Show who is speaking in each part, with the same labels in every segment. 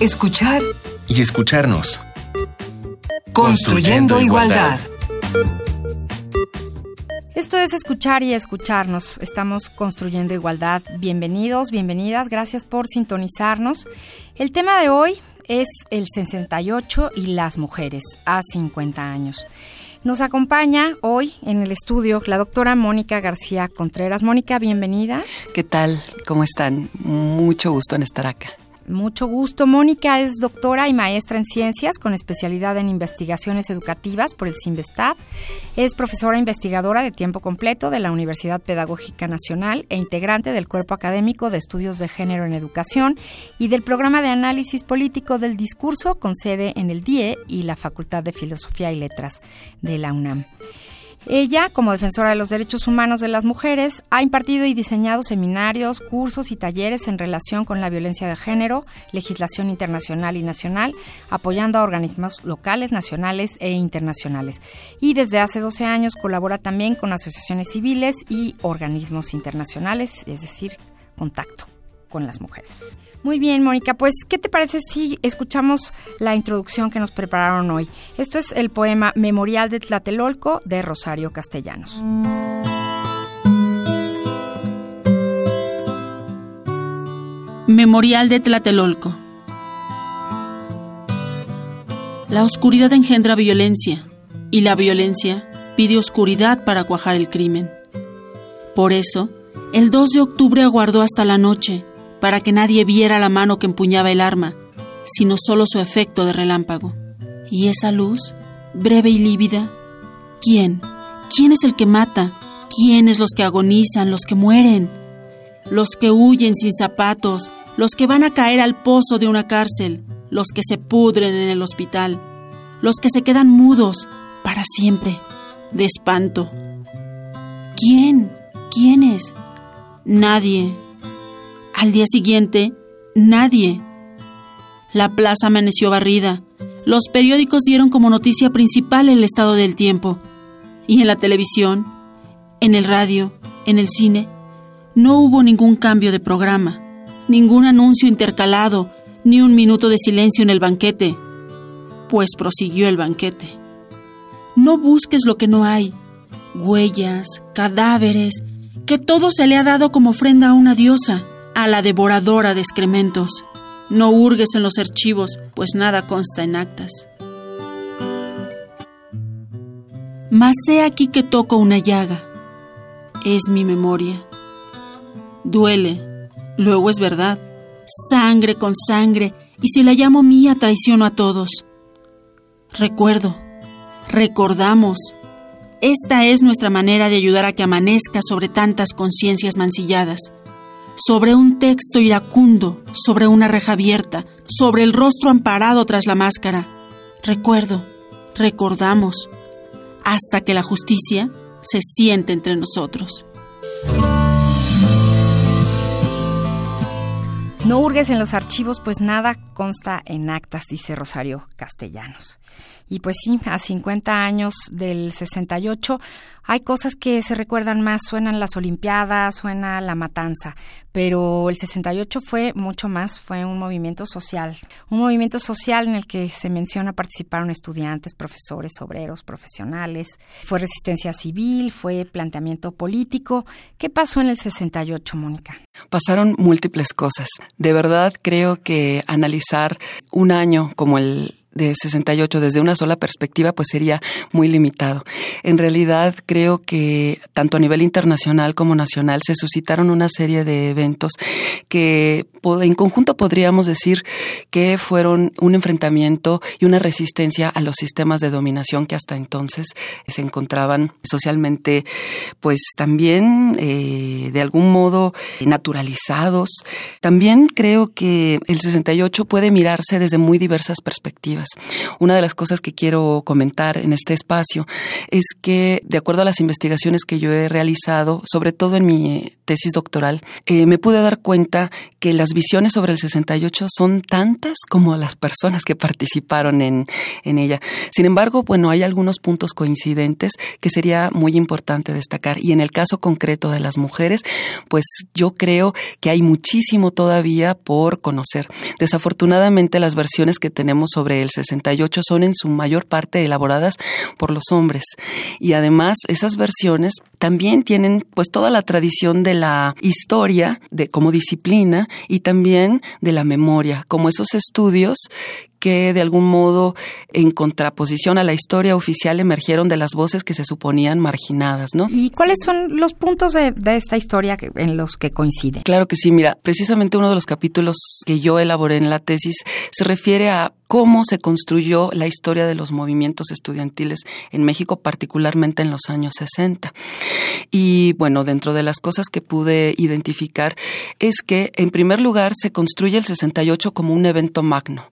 Speaker 1: escuchar
Speaker 2: y escucharnos.
Speaker 1: Construyendo, igualdad.
Speaker 3: Esto es escuchar y escucharnos. Estamos construyendo igualdad. Bienvenidos, bienvenidas. Gracias por sintonizarnos. El tema de hoy es el 68 y las mujeres a 50 años. Nos acompaña hoy en el estudio la doctora Mónica García Contreras. Mónica, bienvenida.
Speaker 4: ¿Qué tal? ¿Cómo están? Mucho gusto en estar acá.
Speaker 3: Mucho gusto. Mónica es doctora y maestra en ciencias con especialidad en investigaciones educativas por el CIMBESTAB. Es profesora investigadora de tiempo completo de la Universidad Pedagógica Nacional e integrante del Cuerpo Académico de Estudios de Género en Educación y del Programa de Análisis Político del Discurso con sede en el DIE y la Facultad de Filosofía y Letras de la UNAM. Ella, como defensora de los derechos humanos de las mujeres, ha impartido y diseñado seminarios, cursos y talleres en relación con la violencia de género, legislación internacional y nacional, apoyando a organismos locales, nacionales e internacionales. Y desde hace 12 años colabora también con asociaciones civiles y organismos internacionales, es decir, contacto con las mujeres. Muy bien, Mónica, pues ¿qué te parece si escuchamos la introducción que nos prepararon hoy? Esto es el poema Memorial de Tlatelolco de Rosario Castellanos.
Speaker 5: Memorial de Tlatelolco. La oscuridad engendra violencia y la violencia pide oscuridad para cuajar el crimen. Por eso, el 2 de octubre aguardó hasta la noche para que nadie viera la mano que empuñaba el arma, sino solo su efecto de relámpago. ¿Y esa luz, breve y lívida? ¿Quién? ¿Quién es el que mata? ¿Quiénes los que agonizan, los que mueren? Los que huyen sin zapatos, los que van a caer al pozo de una cárcel, los que se pudren en el hospital, los que se quedan mudos para siempre, de espanto. ¿Quién? ¿Quiénes? Nadie, al día siguiente, nadie. La plaza amaneció barrida. Los periódicos dieron como noticia principal el estado del tiempo. Y en la televisión, en el radio, en el cine, no hubo ningún cambio de programa, ningún anuncio intercalado, ni un minuto de silencio en el banquete, pues prosiguió el banquete. No busques lo que no hay, huellas, cadáveres, que todo se le ha dado como ofrenda a una diosa a la devoradora de excrementos. No hurgues en los archivos, pues nada consta en actas. Mas sé aquí que toco una llaga. Es mi memoria. Duele, luego es verdad. Sangre con sangre, y si la llamo mía traiciono a todos. Recuerdo, recordamos. Esta es nuestra manera de ayudar a que amanezca sobre tantas conciencias mancilladas sobre un texto iracundo, sobre una reja abierta, sobre el rostro amparado tras la máscara. Recuerdo, recordamos, hasta que la justicia se siente entre nosotros.
Speaker 3: No hurgues en los archivos, pues nada consta en actas, dice Rosario Castellanos. Y pues sí, a 50 años del 68 hay cosas que se recuerdan más, suenan las Olimpiadas, suena la matanza, pero el 68 fue mucho más, fue un movimiento social, un movimiento social en el que se menciona participaron estudiantes, profesores, obreros, profesionales, fue resistencia civil, fue planteamiento político. ¿Qué pasó en el 68, Mónica?
Speaker 4: Pasaron múltiples cosas. De verdad creo que analizar un año como el de 68 desde una sola perspectiva, pues sería muy limitado. En realidad, creo que tanto a nivel internacional como nacional se suscitaron una serie de eventos que en conjunto podríamos decir que fueron un enfrentamiento y una resistencia a los sistemas de dominación que hasta entonces se encontraban socialmente, pues también eh, de algún modo naturalizados. También creo que el 68 puede mirarse desde muy diversas perspectivas. Una de las cosas que quiero comentar en este espacio es que, de acuerdo a las investigaciones que yo he realizado, sobre todo en mi tesis doctoral, eh, me pude dar cuenta que las visiones sobre el 68 son tantas como las personas que participaron en, en ella. Sin embargo, bueno, hay algunos puntos coincidentes que sería muy importante destacar. Y en el caso concreto de las mujeres, pues yo creo que hay muchísimo todavía por conocer. Desafortunadamente, las versiones que tenemos sobre el 68 son en su mayor parte elaboradas por los hombres. Y además, esas versiones también tienen pues toda la tradición de la historia de como disciplina y también de la memoria, como esos estudios que de algún modo en contraposición a la historia oficial emergieron de las voces que se suponían marginadas, ¿no?
Speaker 3: ¿Y cuáles son los puntos de, esta historia en los que coinciden?
Speaker 4: Claro que sí, mira, precisamente uno de los capítulos que yo elaboré en la tesis se refiere a cómo se construyó la historia de los movimientos estudiantiles en México, particularmente en los años 60. Y bueno, dentro de las cosas que pude identificar es que, en primer lugar, se construye el 68 como un evento magno,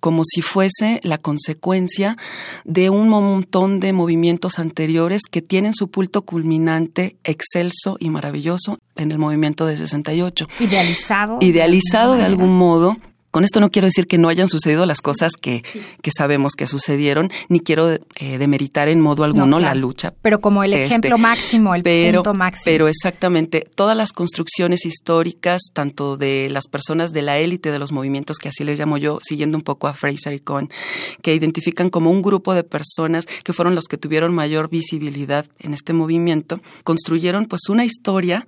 Speaker 4: como si fuese la consecuencia de un montón de movimientos anteriores que tienen su punto culminante excelso y maravilloso en el movimiento de 68.
Speaker 3: Idealizado.
Speaker 4: Idealizado de algún modo con esto no quiero decir que no hayan sucedido las cosas que, que sabemos que sucedieron, ni quiero eh, demeritar en modo alguno la lucha.
Speaker 3: Pero como el este, ejemplo máximo, el punto máximo.
Speaker 4: Pero exactamente, todas las construcciones históricas, tanto de las personas de la élite de los movimientos, que así les llamo yo, siguiendo un poco a Fraser y Cohen, que identifican como un grupo de personas que fueron los que tuvieron mayor visibilidad en este movimiento, construyeron pues una historia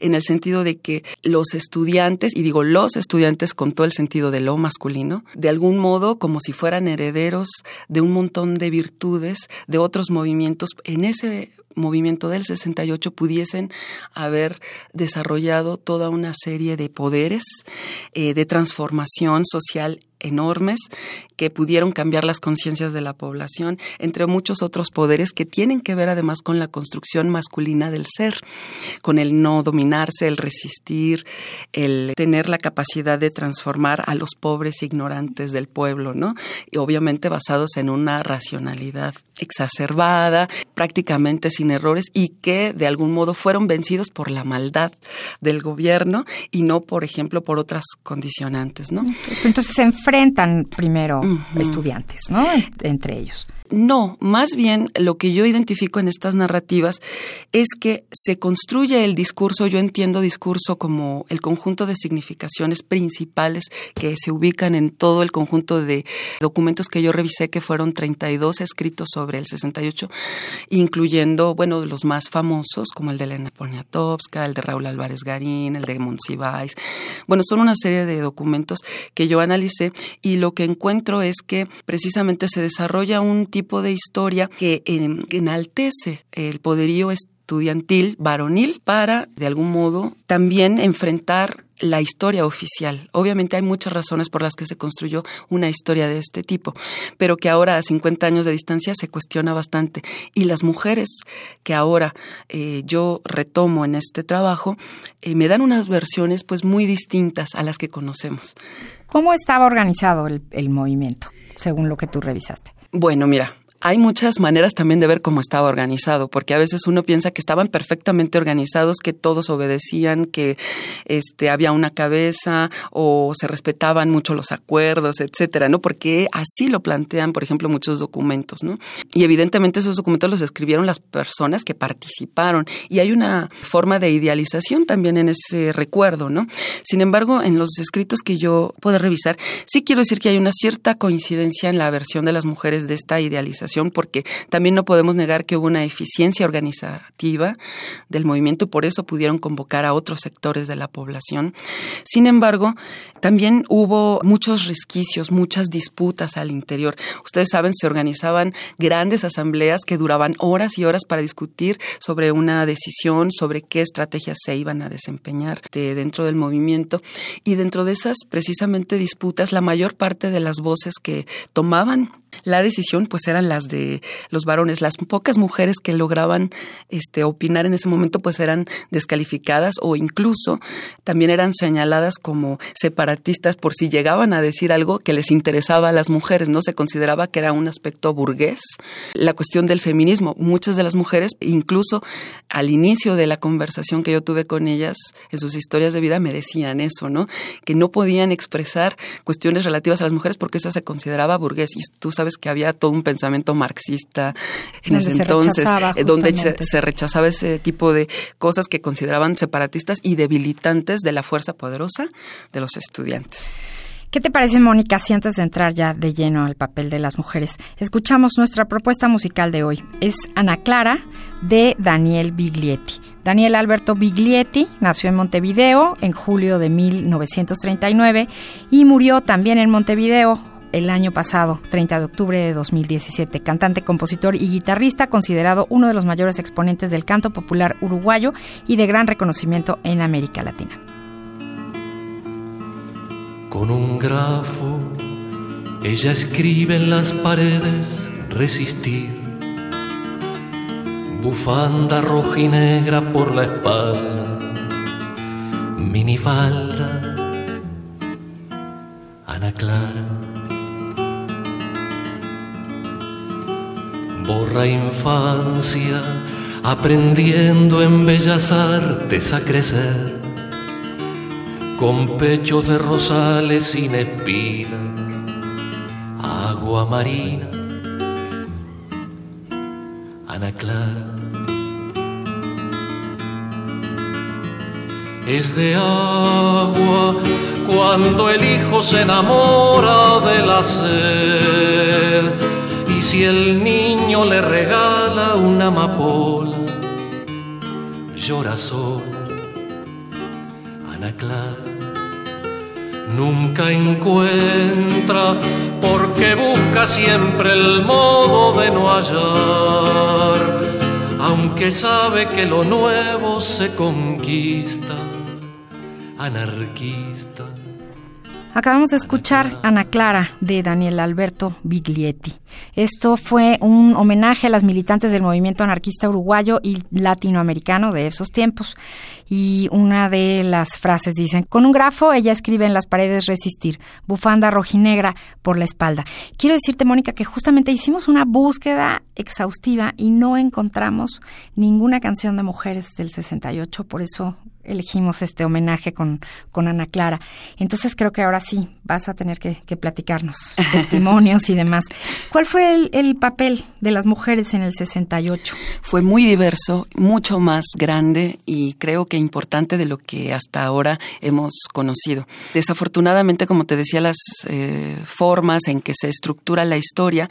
Speaker 4: en el sentido de que los estudiantes, y digo los estudiantes con todo el sentido de lo masculino, de algún modo como si fueran herederos de un montón de virtudes de otros movimientos en ese movimiento del 68 pudiesen haber desarrollado toda una serie de poderes eh, de transformación social enormes que pudieron cambiar las conciencias de la población, entre muchos otros poderes que tienen que ver además con la construcción masculina del ser, con el no dominarse, el resistir, el tener la capacidad de transformar a los pobres ignorantes del pueblo, ¿no? Y obviamente basados en una racionalidad exacerbada, prácticamente sin errores y que de algún modo fueron vencidos por la maldad del gobierno y no, por ejemplo, por otras condicionantes, ¿no?
Speaker 3: Entonces se enfrentan primero estudiantes, ¿no? Entre ellos.
Speaker 4: No, más bien lo que yo identifico en estas narrativas es que se construye el discurso, yo entiendo discurso como el conjunto de significaciones principales que se ubican en todo el conjunto de documentos que yo revisé, que fueron 32 escritos sobre el 68, incluyendo, bueno, los más famosos, como el de Elena Poniatowska, el de Raúl Álvarez Garín, el de Monsiváis. Bueno, son una serie de documentos que yo analicé y lo que encuentro es que precisamente se desarrolla un tipo de historia que enaltece el poderío estudiantil varonil para, de algún modo, también enfrentar la historia oficial. Obviamente hay muchas razones por las que se construyó una historia de este tipo, pero que ahora a 50 años de distancia se cuestiona bastante. Y las mujeres que ahora eh, yo retomo en este trabajo eh, me dan unas versiones pues muy distintas a las que conocemos.
Speaker 3: ¿Cómo estaba organizado el movimiento, según lo que tú revisaste?
Speaker 4: Bueno, mira, hay muchas maneras también de ver cómo estaba organizado, porque a veces uno piensa que estaban perfectamente organizados, que todos obedecían, que este había una cabeza o se respetaban mucho los acuerdos, etcétera, ¿no? Porque así lo plantean, por ejemplo, muchos documentos, ¿no? Y evidentemente esos documentos los escribieron las personas que participaron y hay una forma de idealización también en ese recuerdo, ¿no? Sin embargo, en los escritos que yo puedo revisar, sí quiero decir que hay una cierta coincidencia en la versión de las mujeres de esta idealización porque también no podemos negar que hubo una eficiencia organizativa del movimiento y por eso pudieron convocar a otros sectores de la población. Sin embargo, también hubo muchos resquicios, muchas disputas al interior. Ustedes saben, se organizaban grandes asambleas que duraban horas y horas para discutir sobre una decisión, sobre qué estrategias se iban a desempeñar dentro del movimiento. Y dentro de esas precisamente disputas, la mayor parte de las voces que tomaban la decisión pues eran las de los varones. Las pocas mujeres que lograban este, opinar en ese momento pues eran descalificadas o incluso también eran señaladas como separatistas por si llegaban a decir algo que les interesaba a las mujeres, ¿no? Se consideraba que era un aspecto burgués. La cuestión del feminismo, muchas de las mujeres, incluso al inicio de la conversación que yo tuve con ellas en sus historias de vida, me decían eso, ¿no? Que no podían expresar cuestiones relativas a las mujeres porque eso se consideraba burgués. Y tú sabes que había todo un pensamiento marxista en ese entonces, eh, donde se rechazaba ese tipo de cosas que consideraban separatistas y debilitantes de la fuerza poderosa de los estudiantes.
Speaker 3: ¿Qué te parece, Mónica, si antes de entrar ya de lleno al papel de las mujeres, escuchamos nuestra propuesta musical de hoy? Es Ana Clara de Daniel Biglietti. Daniel Alberto Biglietti nació en Montevideo en julio de 1939 y murió también en Montevideo el año pasado, 30 de octubre de 2017. Cantante, compositor y guitarrista, considerado uno de los mayores exponentes del canto popular uruguayo y de gran reconocimiento en América Latina
Speaker 1: con un grafo. Ella escribe en las paredes resistir. Bufanda roja y negra por la espalda, minifalda, Ana Clara. Borra infancia, aprendiendo en bellas artes a crecer. Con pechos de rosales sin espina, agua marina, Ana Clara. Es de agua cuando el hijo se enamora de la sed si el niño le regala una amapola, llora sola Nunca encuentra porque busca siempre el modo de no hallar, aunque sabe que lo nuevo se conquista, anarquista.
Speaker 3: Acabamos de escuchar Ana Clara de Daniel Alberto Biglietti. Esto fue un homenaje a las militantes del movimiento anarquista uruguayo y latinoamericano de esos tiempos. Y una de las frases dicen, con un grafo ella escribe en las paredes resistir, bufanda rojinegra por la espalda. Quiero decirte, Mónica, que justamente hicimos una búsqueda exhaustiva y no encontramos ninguna canción de mujeres del 68, por eso elegimos este homenaje con, con Ana Clara. Entonces creo que ahora sí vas a tener que, platicarnos testimonios y demás. ¿Cuál fue el, papel de las mujeres en el 68?
Speaker 4: Fue muy diverso, mucho más grande y creo que importante de lo que hasta ahora hemos conocido. Desafortunadamente, como te decía, las eh, formas en que se estructura la historia,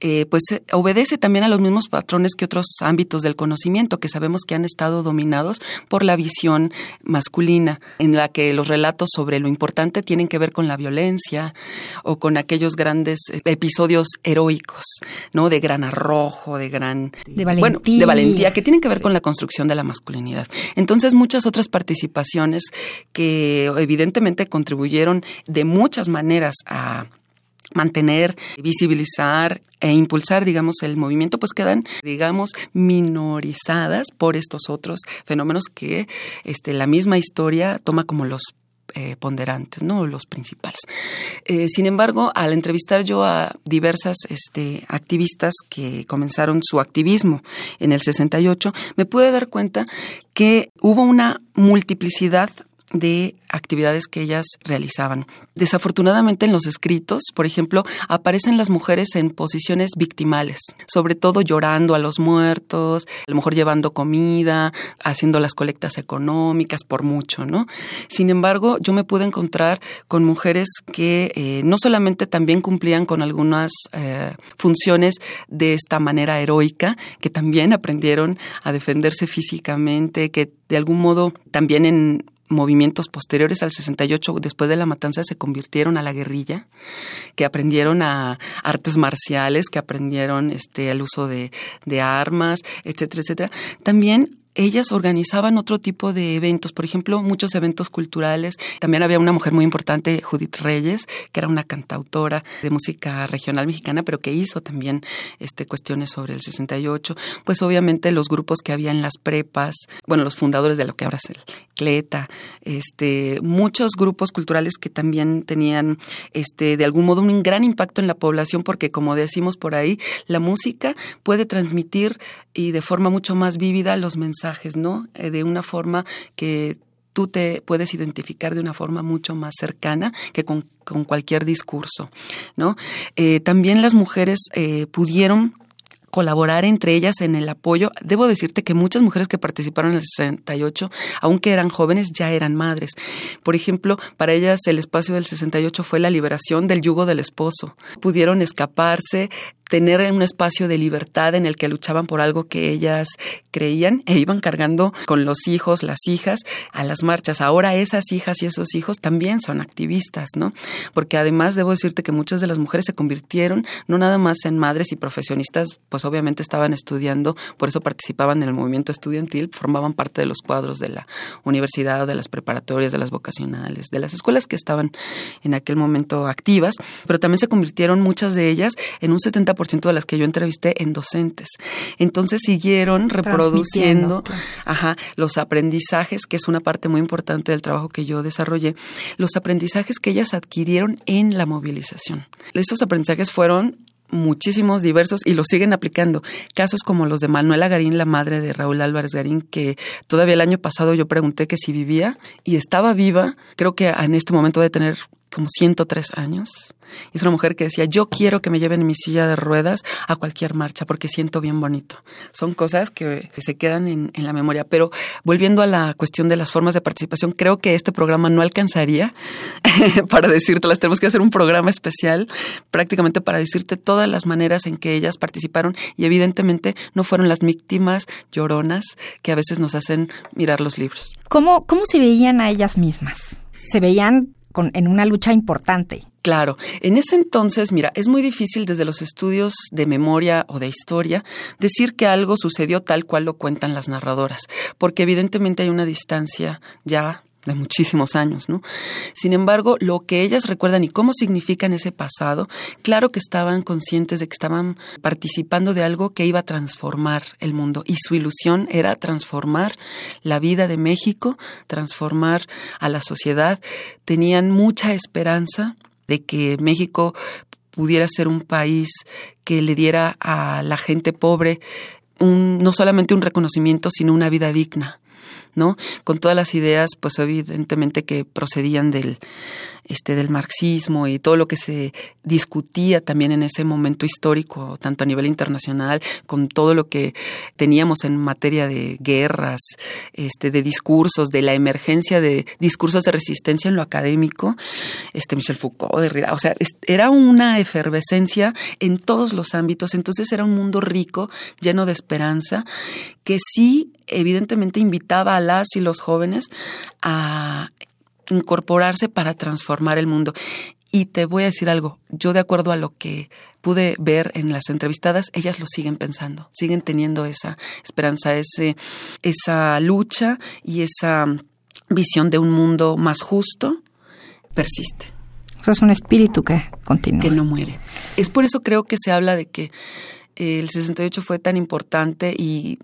Speaker 4: eh, pues eh, obedece también a los mismos patrones que otros ámbitos del conocimiento que sabemos que han estado dominados por la visión masculina, en la que los relatos sobre lo importante tienen que ver con la violencia o con aquellos grandes episodios heroicos, ¿no? De gran arrojo, de gran
Speaker 3: de valentía.
Speaker 4: de valentía que tienen que ver con la construcción de la masculinidad. Entonces, muchas otras participaciones que evidentemente contribuyeron de muchas maneras a mantener, visibilizar e impulsar, digamos, el movimiento, pues quedan, digamos, minorizadas por estos otros fenómenos que este, la misma historia toma como los eh, ponderantes, ¿no? Los principales. Eh, sin embargo, al entrevistar yo a diversas este, activistas que comenzaron su activismo en el 68, me pude dar cuenta que hubo una multiplicidad de actividades que ellas realizaban. Desafortunadamente en los escritos, por ejemplo, aparecen las mujeres en posiciones victimales, sobre todo llorando a los muertos, a lo mejor llevando comida, haciendo las colectas económicas, por mucho, ¿no? Sin embargo, yo me pude encontrar con mujeres que eh, no solamente también cumplían con algunas eh, funciones de esta manera heroica, que también aprendieron a defenderse físicamente, que de algún modo también en movimientos posteriores al 68, después de la matanza, se convirtieron a la guerrilla, que aprendieron a artes marciales, que aprendieron este, el uso de, de armas, etcétera, etcétera. También ellas organizaban otro tipo de eventos, por ejemplo, muchos eventos culturales. También había una mujer muy importante, Judith Reyes, que era una cantautora de música regional mexicana, pero que hizo también este, cuestiones sobre el 68. Pues obviamente los grupos que había en las prepas, bueno, los fundadores de lo que ahora es el CLETA, este, muchos grupos culturales que también tenían este, de algún modo un gran impacto en la población, porque como decimos por ahí, la música puede transmitir y de forma mucho más vívida los mensajes, ¿no? Eh, de una forma que tú te puedes identificar de una forma mucho más cercana que con, cualquier discurso, ¿no? Eh, también las mujeres eh, pudieron colaborar entre ellas en el apoyo. Debo decirte que muchas mujeres que participaron en el 68, aunque eran jóvenes, ya eran madres. Por ejemplo, para ellas el espacio del 68 fue la liberación del yugo del esposo. Pudieron escaparse, tener un espacio de libertad en el que luchaban por algo que ellas creían e iban cargando con los hijos, las hijas, a las marchas. Ahora esas hijas y esos hijos también son activistas, ¿no? Porque además debo decirte que muchas de las mujeres se convirtieron no nada más en madres y profesionistas, pues obviamente estaban estudiando, por eso participaban en el movimiento estudiantil, formaban parte de los cuadros de la universidad de las preparatorias, de las vocacionales, de las escuelas que estaban en aquel momento activas, pero también se convirtieron muchas de ellas en un 70% de las que yo entrevisté en docentes. Entonces siguieron reproduciendo ajá, los aprendizajes, que es una parte muy importante del trabajo que yo desarrollé, los aprendizajes que ellas adquirieron en la movilización. Estos aprendizajes fueron muchísimos, diversos, y los siguen aplicando. Casos como los de Manuela Garín, la madre de Raúl Álvarez Garín, que todavía el año pasado yo pregunté que si vivía y estaba viva, creo que en este momento debe tener como 103 años. Es una mujer que decía, yo quiero que me lleven en mi silla de ruedas a cualquier marcha porque siento bien bonito. Son cosas que se quedan en, la memoria. Pero volviendo a la cuestión de las formas de participación, creo que este programa no alcanzaría para decírtelas. Tenemos que hacer un programa especial prácticamente para decirte todas las maneras en que ellas participaron y evidentemente no fueron las víctimas lloronas que a veces nos hacen mirar los libros.
Speaker 3: ¿Cómo, cómo se veían a ellas mismas? ¿Se veían en una lucha importante.
Speaker 4: Claro, en ese entonces, mira, es muy difícil desde los estudios de memoria o de historia decir que algo sucedió tal cual lo cuentan las narradoras, porque evidentemente hay una distancia ya de muchísimos años, ¿no? Sin embargo, lo que ellas recuerdan y cómo significan ese pasado, claro que estaban conscientes de que estaban participando de algo que iba a transformar el mundo y su ilusión era transformar la vida de México, transformar a la sociedad. Tenían mucha esperanza de que México pudiera ser un país que le diera a la gente pobre un, no solamente un reconocimiento, sino una vida digna. ¿No? Con todas las ideas, pues evidentemente que procedían del, este, del marxismo y todo lo que se discutía también en ese momento histórico, tanto a nivel internacional, con todo lo que teníamos en materia de guerras, este, de discursos, de la emergencia de discursos de resistencia en lo académico, este, Michel Foucault, Derrida, o sea, era una efervescencia en todos los ámbitos, entonces era un mundo rico, lleno de esperanza, que sí evidentemente invitaba a las y los jóvenes a incorporarse para transformar el mundo. Y te voy a decir algo, yo de acuerdo a lo que pude ver en las entrevistadas, ellas lo siguen pensando, siguen teniendo esa esperanza, ese, esa lucha y esa visión de un mundo más justo, persiste.
Speaker 3: O es un espíritu que continúa.
Speaker 4: Que no muere. Es por eso creo que se habla de que el 68 fue tan importante y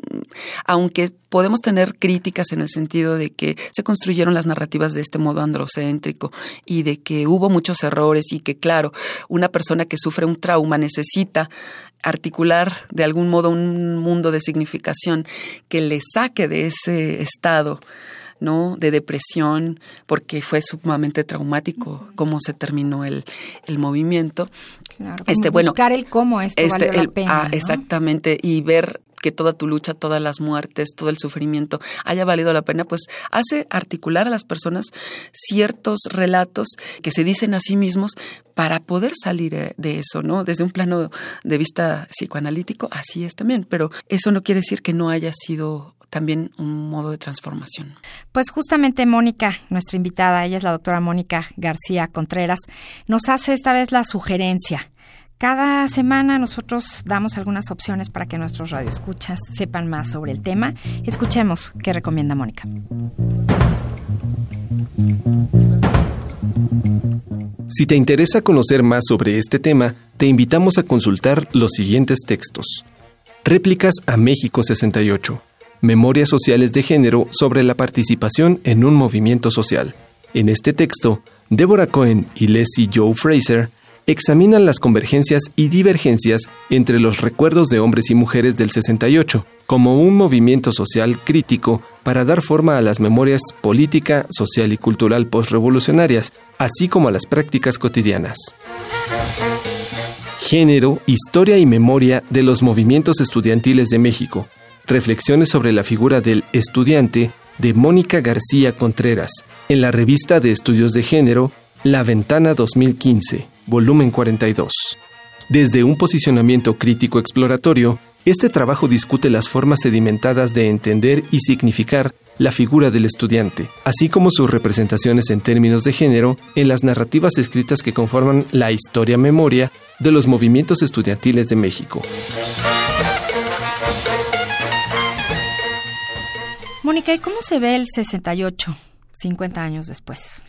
Speaker 4: aunque podemos tener críticas en el sentido de que se construyeron las narrativas de este modo androcéntrico y de que hubo muchos errores y que claro, una persona que sufre un trauma necesita articular de algún modo un mundo de significación que le saque de ese estado ¿no? de depresión, porque fue sumamente traumático cómo se terminó el, el movimiento.
Speaker 3: Este, bueno, buscar el cómo esto este, valió la pena.
Speaker 4: Ah, Exactamente, y ver que toda tu lucha, todas las muertes, todo el sufrimiento haya valido la pena, pues hace articular a las personas ciertos relatos que se dicen a sí mismos para poder salir eh, de eso, ¿no? Desde un plano de vista psicoanalítico, así es también, pero eso no quiere decir que no haya sido también un modo de transformación.
Speaker 3: Pues justamente Mónica, nuestra invitada, ella es la doctora Mónica García Contreras, nos hace esta vez la sugerencia Cada semana nosotros damos algunas opciones para que nuestros radioescuchas sepan más sobre el tema. Escuchemos qué recomienda Mónica.
Speaker 2: Si te interesa conocer más sobre este tema, te invitamos a consultar los siguientes textos. Réplicas a México 68. Memorias sociales de género sobre la participación en un movimiento social. En este texto, Deborah Cohen y Leslie Joe Fraser examinan las convergencias y divergencias entre los recuerdos de hombres y mujeres del 68 como un movimiento social crítico para dar forma a las memorias política, social y cultural postrevolucionarias, así como a las prácticas cotidianas. Género, historia y memoria de los movimientos estudiantiles de México. Reflexiones sobre la figura del estudiante de Mónica García Contreras, en la revista de estudios de género La Ventana 2015 volumen 42. Desde un posicionamiento crítico exploratorio, este trabajo discute las formas sedimentadas de entender y significar la figura del estudiante, así como sus representaciones en términos de género en las narrativas escritas que conforman la historia-memoria de los movimientos estudiantiles de México.
Speaker 3: Mónica, ¿y cómo se ve el 68, 50 años después?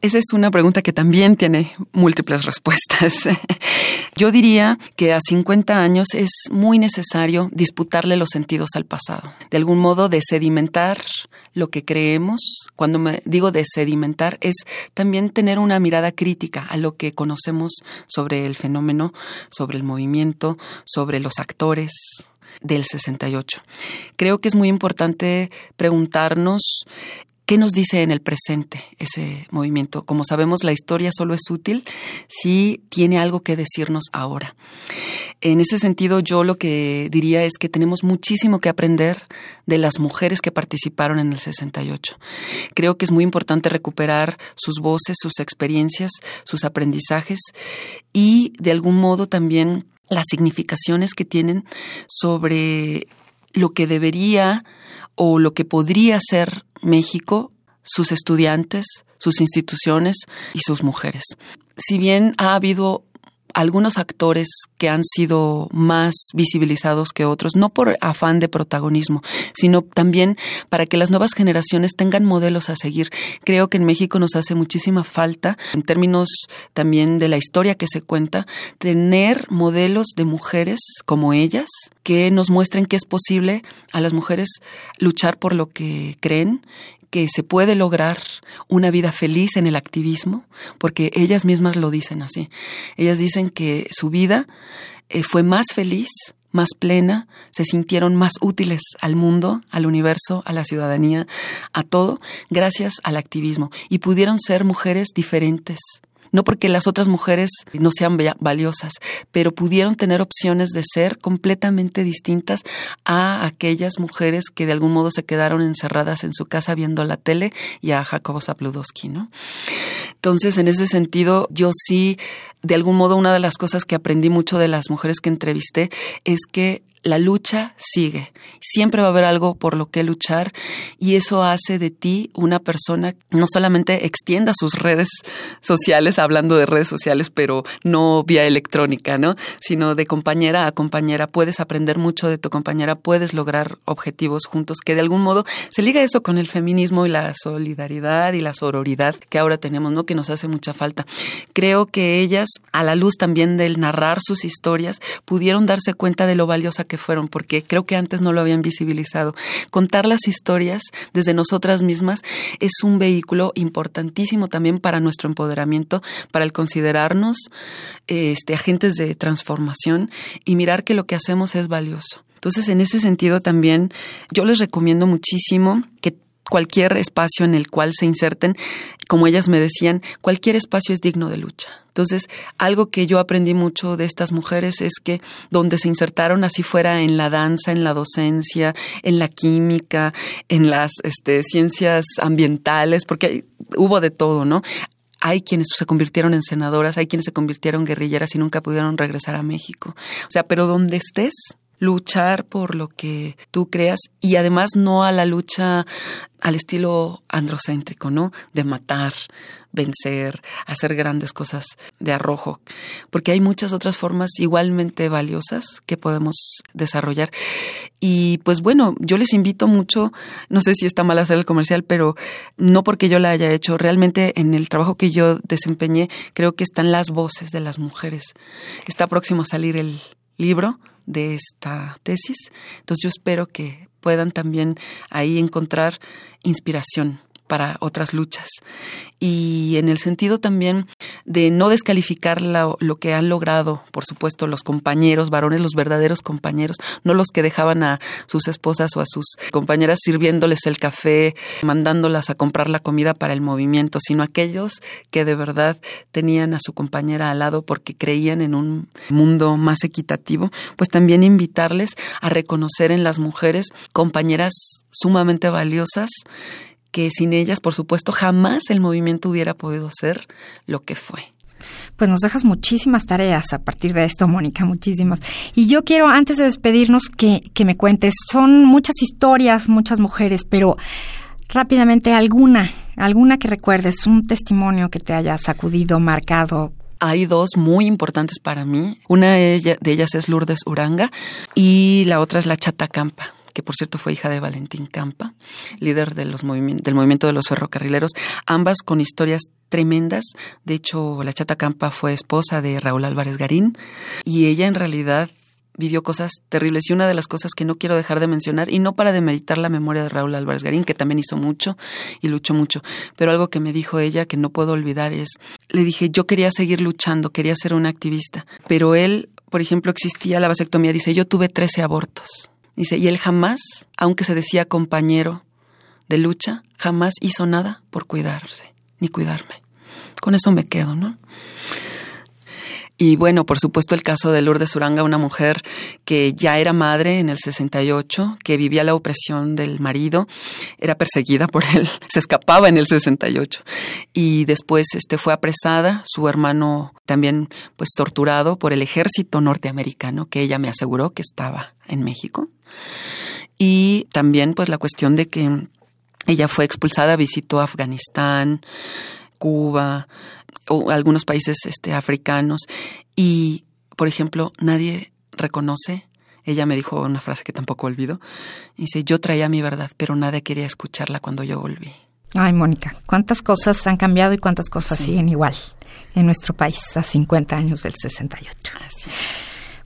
Speaker 4: Esa es una pregunta que también tiene múltiples respuestas. Yo diría que a 50 años es muy necesario disputarle los sentidos al pasado, de algún modo de sedimentar lo que creemos. Cuando me digo de sedimentar es también tener una mirada crítica a lo que conocemos sobre el fenómeno, sobre el movimiento, sobre los actores, del 68. Creo que es muy importante preguntarnos ¿Qué nos dice en el presente ese movimiento? Como sabemos, la historia solo es útil si tiene algo que decirnos ahora. En ese sentido, yo lo que diría es que tenemos muchísimo que aprender de las mujeres que participaron en el 68. Creo que es muy importante recuperar sus voces, sus experiencias, sus aprendizajes y de algún modo también las significaciones que tienen sobre lo que debería o lo que podría ser México, sus estudiantes, sus instituciones y sus mujeres. Si bien ha habido algunos actores que han sido más visibilizados que otros, no por afán de protagonismo, sino también para que las nuevas generaciones tengan modelos a seguir. Creo que en México nos hace muchísima falta, en términos también de la historia que se cuenta, tener modelos de mujeres como ellas que nos muestren que es posible a las mujeres luchar por lo que creen que se puede lograr una vida feliz en el activismo, porque ellas mismas lo dicen así. Ellas dicen que su vida eh, fue más feliz, más plena, se sintieron más útiles al mundo, al universo, a la ciudadanía, a todo, gracias al activismo. Y pudieron ser mujeres diferentes, no porque las otras mujeres no sean valiosas, pero pudieron tener opciones de ser completamente distintas a aquellas mujeres que de algún modo se quedaron encerradas en su casa viendo la tele y a Jacobo Zabludowski, ¿no? Entonces, en ese sentido, yo sí, de algún modo, una de las cosas que aprendí mucho de las mujeres que entrevisté es que la lucha sigue. Siempre va a haber algo por lo que luchar y eso hace de ti una persona no solamente extienda sus redes sociales, hablando de redes sociales, pero no vía electrónica, ¿no? Sino de compañera a compañera. Puedes aprender mucho de tu compañera, puedes lograr objetivos juntos, que de algún modo se liga eso con el feminismo y la solidaridad y la sororidad que ahora tenemos, ¿no? Que nos hace mucha falta. Creo que ellas, a la luz también del narrar sus historias, pudieron darse cuenta de lo valiosa que fueron, porque creo que antes no lo habían visibilizado. Contar las historias desde nosotras mismas es un vehículo importantísimo también para nuestro empoderamiento, para el considerarnos este, agentes de transformación y mirar que lo que hacemos es valioso. Entonces, en ese sentido también yo les recomiendo muchísimo que cualquier espacio en el cual se inserten, como ellas me decían, cualquier espacio es digno de lucha. Entonces, algo que yo aprendí mucho de estas mujeres es que donde se insertaron, así fuera en la danza, en la docencia, en la química, en las este, ciencias ambientales, porque hubo de todo, ¿no? hay quienes se convirtieron en senadoras, hay quienes se convirtieron guerrilleras y nunca pudieron regresar a México. O sea, pero donde estés, luchar por lo que tú creas y además no a la lucha al estilo androcéntrico, ¿no? De matar, vencer, hacer grandes cosas de arrojo, porque hay muchas otras formas igualmente valiosas que podemos desarrollar. Y pues bueno, yo les invito mucho, no sé si está mal hacer el comercial, pero no porque yo la haya hecho, realmente en el trabajo que yo desempeñé creo que están las voces de las mujeres. Está próximo a salir el libro de esta tesis, entonces yo espero que puedan también ahí encontrar inspiración para otras luchas. Y en el sentido también de no descalificar lo, que han logrado, por supuesto, los compañeros varones, los verdaderos compañeros, no los que dejaban a sus esposas o a sus compañeras sirviéndoles el café, mandándolas a comprar la comida para el movimiento, sino aquellos que de verdad tenían a su compañera al lado porque creían en un mundo más equitativo, pues también invitarles a reconocer en las mujeres compañeras sumamente valiosas que sin ellas, por supuesto, jamás el movimiento hubiera podido ser lo que fue.
Speaker 3: Pues nos dejas muchísimas tareas a partir de esto, Mónica, muchísimas. Y yo quiero, antes de despedirnos, que, que me cuentes, son muchas historias, muchas mujeres, pero rápidamente alguna, alguna que recuerdes, un testimonio que te haya sacudido, marcado,
Speaker 4: hay dos muy importantes para mí. Una de ellas es Lourdes Uranga y la otra es la Chata Campa que por cierto fue hija de Valentín Campa, líder del movimiento de los ferrocarrileros, ambas con historias tremendas. De hecho, la Chata Campa fue esposa de Raúl Álvarez Garín y ella en realidad vivió cosas terribles y una de las cosas que no quiero dejar de mencionar y no para demeritar la memoria de Raúl Álvarez Garín que también hizo mucho y luchó mucho pero algo que me dijo ella que no puedo olvidar es le dije yo quería seguir luchando quería ser una activista pero él por ejemplo existía la vasectomía dice yo tuve 13 abortos Dice, y él jamás, aunque se decía compañero de lucha, jamás hizo nada por cuidarse, ni cuidarme. Con eso me quedo, ¿no? Y bueno, por supuesto el caso de Lourdes Uranga, una mujer que ya era madre en el 68, que vivía la opresión del marido, era perseguida por él, se escapaba en el 68 y después este fue apresada, su hermano también pues torturado por el ejército norteamericano que ella me aseguró que estaba en México. Y también pues la cuestión de que ella fue expulsada, visitó Afganistán, Cuba, o algunos países este, africanos y, por ejemplo, nadie reconoce. Ella me dijo una frase que tampoco olvido. Dice, yo traía mi verdad, pero nadie quería escucharla cuando yo volví.
Speaker 3: Ay, Mónica, cuántas cosas han cambiado y cuántas cosas siguen igual en nuestro país a 50 años del 68. Así.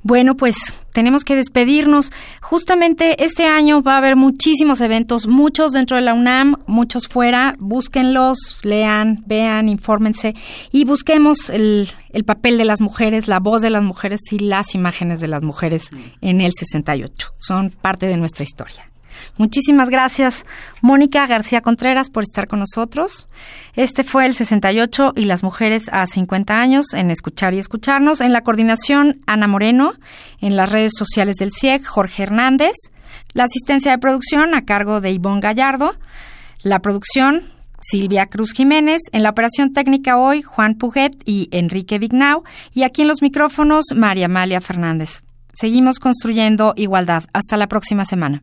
Speaker 3: Bueno, pues tenemos que despedirnos. Justamente este año va a haber muchísimos eventos, muchos dentro de la UNAM, muchos fuera. Búsquenlos, lean, vean, infórmense y busquemos el, el papel de las mujeres, la voz de las mujeres y las imágenes de las mujeres en el 68. Son parte de nuestra historia. Muchísimas gracias, Mónica García Contreras, por estar con nosotros. Este fue el 68 y las mujeres a 50 años en Escuchar y Escucharnos. En la coordinación, Ana Moreno. En las redes sociales del CIEC, Jorge Hernández. La asistencia de producción a cargo de Ivonne Gallardo. La producción, Silvia Cruz Jiménez, en la operación técnica hoy Juan Puget y Enrique Vignau y aquí en los micrófonos María Amalia Fernández. Seguimos construyendo igualdad. Hasta la próxima semana.